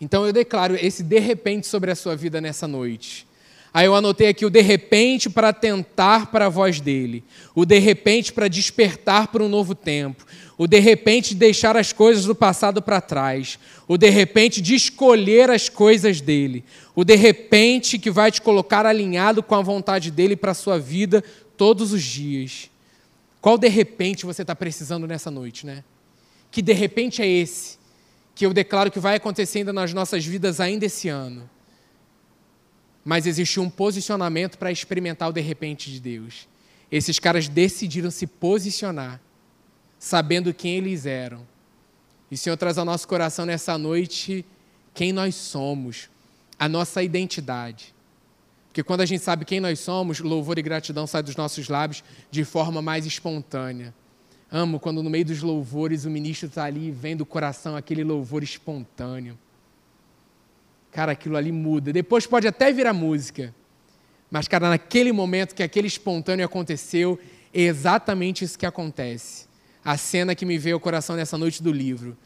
Então eu declaro esse de repente sobre a sua vida nessa noite. Aí eu anotei aqui o de repente para atentar para a voz dele, o de repente para despertar para um novo tempo, o de repente de deixar as coisas do passado para trás, o de repente de escolher as coisas dele, o de repente que vai te colocar alinhado com a vontade dele para a sua vida todos os dias. Qual de repente você está precisando nessa noite, né? Que de repente é esse que eu declaro que vai acontecendo nas nossas vidas ainda esse ano mas existiu um posicionamento para experimentar o de repente de Deus. Esses caras decidiram se posicionar, sabendo quem eles eram. E o Senhor traz ao nosso coração nessa noite quem nós somos, a nossa identidade. Porque quando a gente sabe quem nós somos, louvor e gratidão saem dos nossos lábios de forma mais espontânea. Amo quando no meio dos louvores o ministro está ali e vem do coração aquele louvor espontâneo. Cara, aquilo ali muda. Depois pode até virar música. Mas, cara, naquele momento que aquele espontâneo aconteceu, é exatamente isso que acontece. A cena que me veio ao coração nessa noite do livro.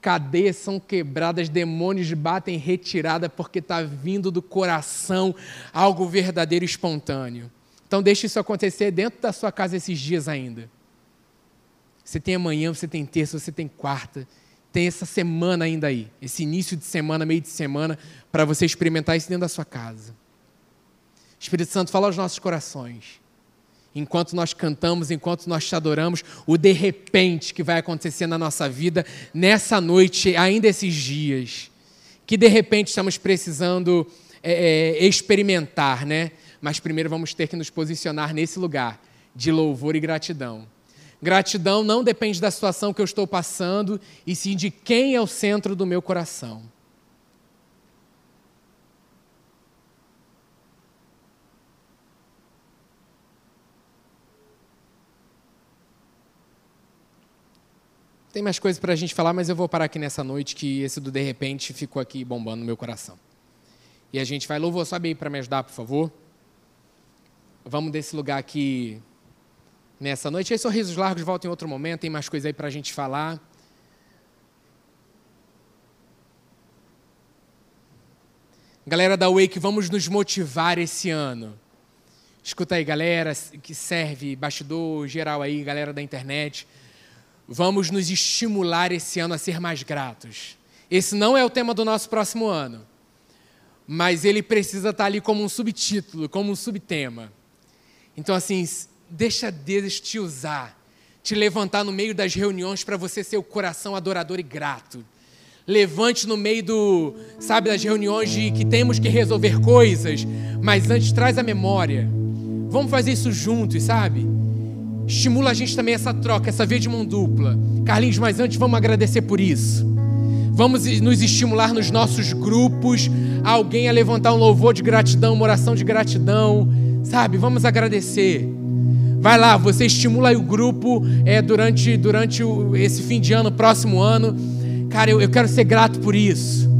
Cadeias são quebradas, demônios batem retirada porque está vindo do coração algo verdadeiro e espontâneo. Então, deixe isso acontecer dentro da sua casa esses dias ainda. Você tem amanhã, você tem terça, você tem quarta tem essa semana ainda aí, esse início de semana, meio de semana, para você experimentar isso dentro da sua casa. Espírito Santo, fala aos nossos corações. Enquanto nós cantamos, enquanto nós te adoramos, o de repente que vai acontecer na nossa vida, nessa noite, ainda esses dias, que de repente estamos precisando é, é, experimentar, né? Mas primeiro vamos ter que nos posicionar nesse lugar de louvor e gratidão. Gratidão não depende da situação que eu estou passando, e sim de quem é o centro do meu coração. Tem mais coisas para a gente falar, mas eu vou parar aqui nessa noite que esse do de repente ficou aqui bombando no meu coração. E a gente vai, louvor, sobe aí para me ajudar, por favor. Vamos desse lugar aqui nessa noite. Aí, sorrisos largos, volta em outro momento, tem mais coisa aí para a gente falar. Galera da Wake, vamos nos motivar esse ano. Escuta aí, galera que serve, bastidor geral aí, galera da internet. Vamos nos estimular esse ano a ser mais gratos. Esse não é o tema do nosso próximo ano, mas ele precisa estar ali como um subtítulo, como um subtema. Então, assim, deixa Deus te usar, te levantar no meio das reuniões para você ser o coração adorador e grato. Levante no meio do, sabe, das reuniões de que temos que resolver coisas, mas antes traz a memória. Vamos fazer isso juntos, sabe? Estimula a gente também essa troca, essa via de mão dupla. Carlinhos, mas antes vamos agradecer por isso. Vamos nos estimular nos nossos grupos, alguém a levantar um louvor de gratidão, uma oração de gratidão, sabe? Vamos agradecer. Vai lá, você estimula o grupo é, durante, durante o, esse fim de ano, próximo ano. Cara, eu, eu quero ser grato por isso.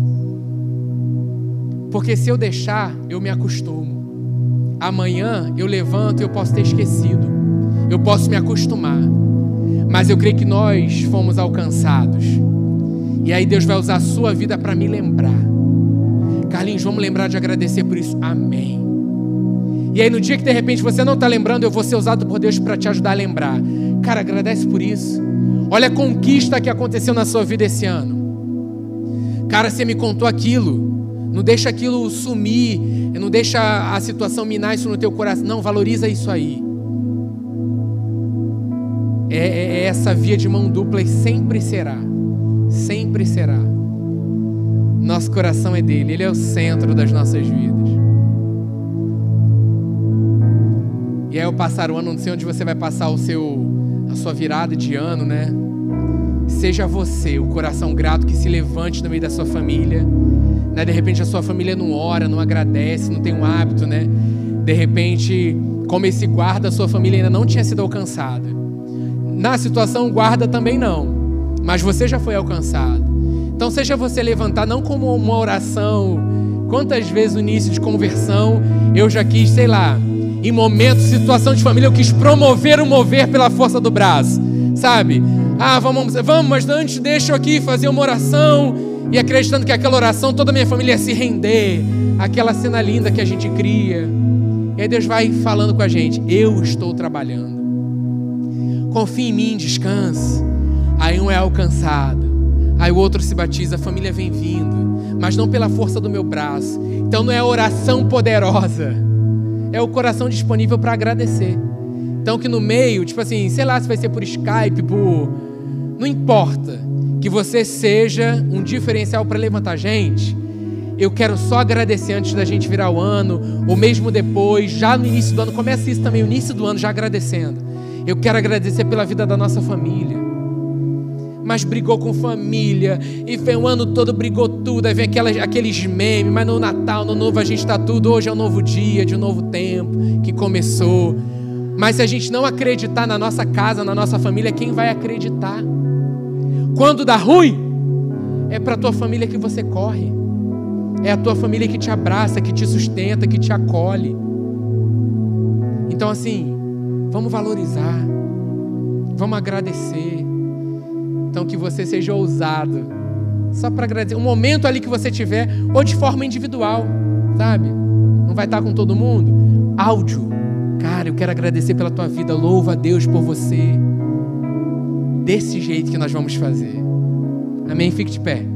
Porque se eu deixar, eu me acostumo. Amanhã eu levanto e eu posso ter esquecido. Eu posso me acostumar. Mas eu creio que nós fomos alcançados. E aí Deus vai usar a sua vida para me lembrar. Carlinhos, vamos lembrar de agradecer por isso. Amém. E aí no dia que de repente você não está lembrando, eu vou ser usado por Deus para te ajudar a lembrar. Cara, agradece por isso. Olha a conquista que aconteceu na sua vida esse ano. Cara, você me contou aquilo. Não deixa aquilo sumir. Não deixa a situação minar isso no teu coração. Não, valoriza isso aí. É, é, é essa via de mão dupla e sempre será sempre será. Nosso coração é dele, ele é o centro das nossas vidas. E aí, ao passar o ano, não sei onde você vai passar o seu, a sua virada de ano, né? Seja você o coração grato que se levante no meio da sua família. Né? De repente a sua família não ora, não agradece, não tem um hábito, né? De repente, como esse guarda, a sua família ainda não tinha sido alcançada. Na situação, guarda também não mas você já foi alcançado. Então, seja você levantar não como uma oração. Quantas vezes no início de conversão eu já quis, sei lá, em momentos, situação de família, eu quis promover o mover pela força do braço, sabe? Ah, vamos, vamos, mas antes deixa eu aqui fazer uma oração e acreditando que aquela oração toda a minha família ia se render, aquela cena linda que a gente cria. E aí Deus vai falando com a gente: Eu estou trabalhando. Confie em mim, descanse. Aí um é alcançado, aí o outro se batiza, a família vem vindo, mas não pela força do meu braço. Então não é oração poderosa, é o coração disponível para agradecer. Então que no meio, tipo assim, sei lá se vai ser por Skype, por. Não importa. Que você seja um diferencial para levantar gente. Eu quero só agradecer antes da gente virar o ano, ou mesmo depois, já no início do ano. Comece isso também, no início do ano, já agradecendo. Eu quero agradecer pela vida da nossa família mas brigou com família, e vem o ano todo, brigou tudo, aí vem aquelas, aqueles memes, mas no Natal, no novo, a gente está tudo, hoje é um novo dia, de um novo tempo que começou. Mas se a gente não acreditar na nossa casa, na nossa família, quem vai acreditar? Quando dá ruim, é para a tua família que você corre. É a tua família que te abraça, que te sustenta, que te acolhe. Então, assim, vamos valorizar, vamos agradecer. Então que você seja ousado. Só para agradecer. Um momento ali que você tiver, ou de forma individual, sabe? Não vai estar com todo mundo. Áudio. Cara, eu quero agradecer pela tua vida. Louva a Deus por você. Desse jeito que nós vamos fazer. Amém? Fique de pé.